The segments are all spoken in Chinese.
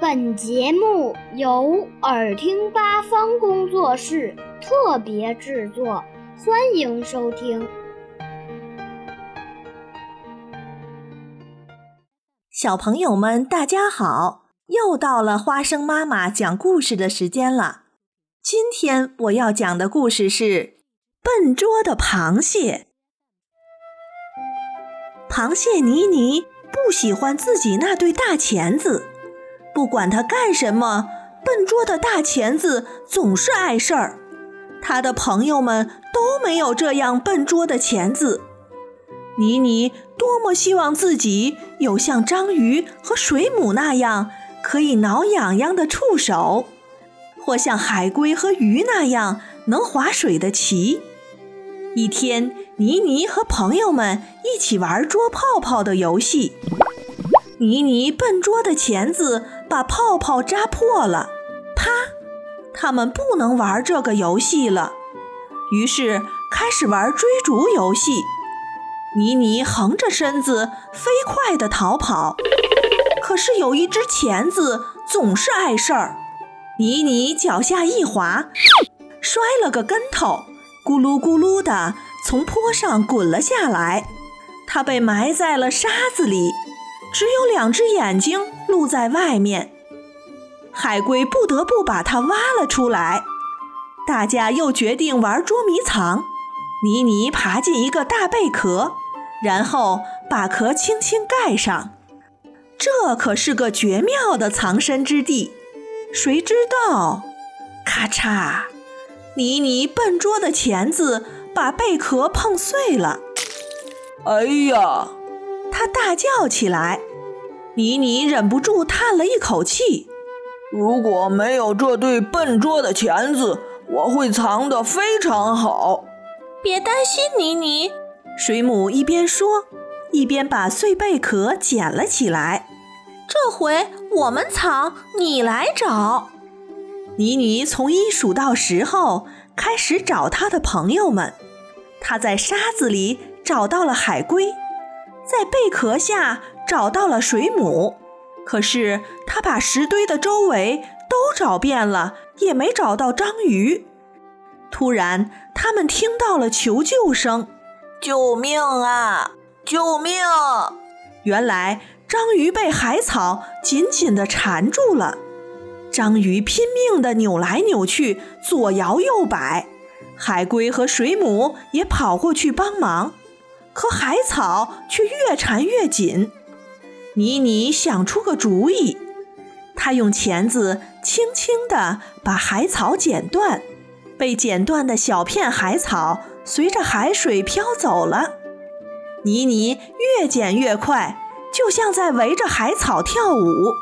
本节目由耳听八方工作室特别制作，欢迎收听。小朋友们，大家好！又到了花生妈妈讲故事的时间了。今天我要讲的故事是《笨拙的螃蟹》。螃蟹妮妮不喜欢自己那对大钳子。不管他干什么，笨拙的大钳子总是碍事儿。他的朋友们都没有这样笨拙的钳子。妮妮多么希望自己有像章鱼和水母那样可以挠痒痒的触手，或像海龟和鱼那样能划水的鳍。一天，妮妮和朋友们一起玩捉泡泡的游戏。妮妮笨拙的钳子把泡泡扎破了，啪！他们不能玩这个游戏了，于是开始玩追逐游戏。妮妮横着身子飞快地逃跑，可是有一只钳子总是碍事儿。妮妮脚下一滑，摔了个跟头，咕噜咕噜地从坡上滚了下来。她被埋在了沙子里。只有两只眼睛露在外面，海龟不得不把它挖了出来。大家又决定玩捉迷藏。妮妮爬进一个大贝壳，然后把壳轻轻盖上。这可是个绝妙的藏身之地。谁知道，咔嚓！妮妮笨拙的钳子把贝壳碰碎了。哎呀！他大叫起来，妮妮忍不住叹了一口气。如果没有这对笨拙的钳子，我会藏得非常好。别担心，妮妮。水母一边说，一边把碎贝壳捡了起来。这回我们藏，你来找。妮妮从一数到十后，开始找她的朋友们。她在沙子里找到了海龟。在贝壳下找到了水母，可是他把石堆的周围都找遍了，也没找到章鱼。突然，他们听到了求救声：“救命啊！救命！”原来，章鱼被海草紧紧地缠住了。章鱼拼命地扭来扭去，左摇右摆。海龟和水母也跑过去帮忙。可海草却越缠越紧。妮妮想出个主意，她用钳子轻轻地把海草剪断，被剪断的小片海草随着海水飘走了。妮妮越剪越快，就像在围着海草跳舞。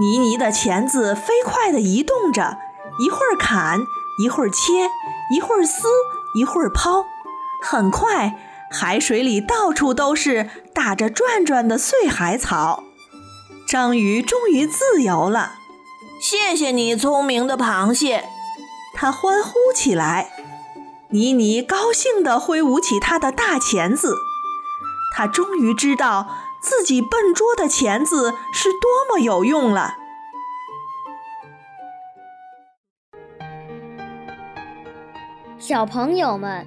妮妮的钳子飞快地移动着，一会儿砍，一会儿切，一会儿撕，一会儿抛，很快。海水里到处都是打着转转的碎海草，章鱼终于自由了。谢谢你，聪明的螃蟹！它欢呼起来。妮妮高兴地挥舞起它的大钳子，它终于知道自己笨拙的钳子是多么有用了。小朋友们。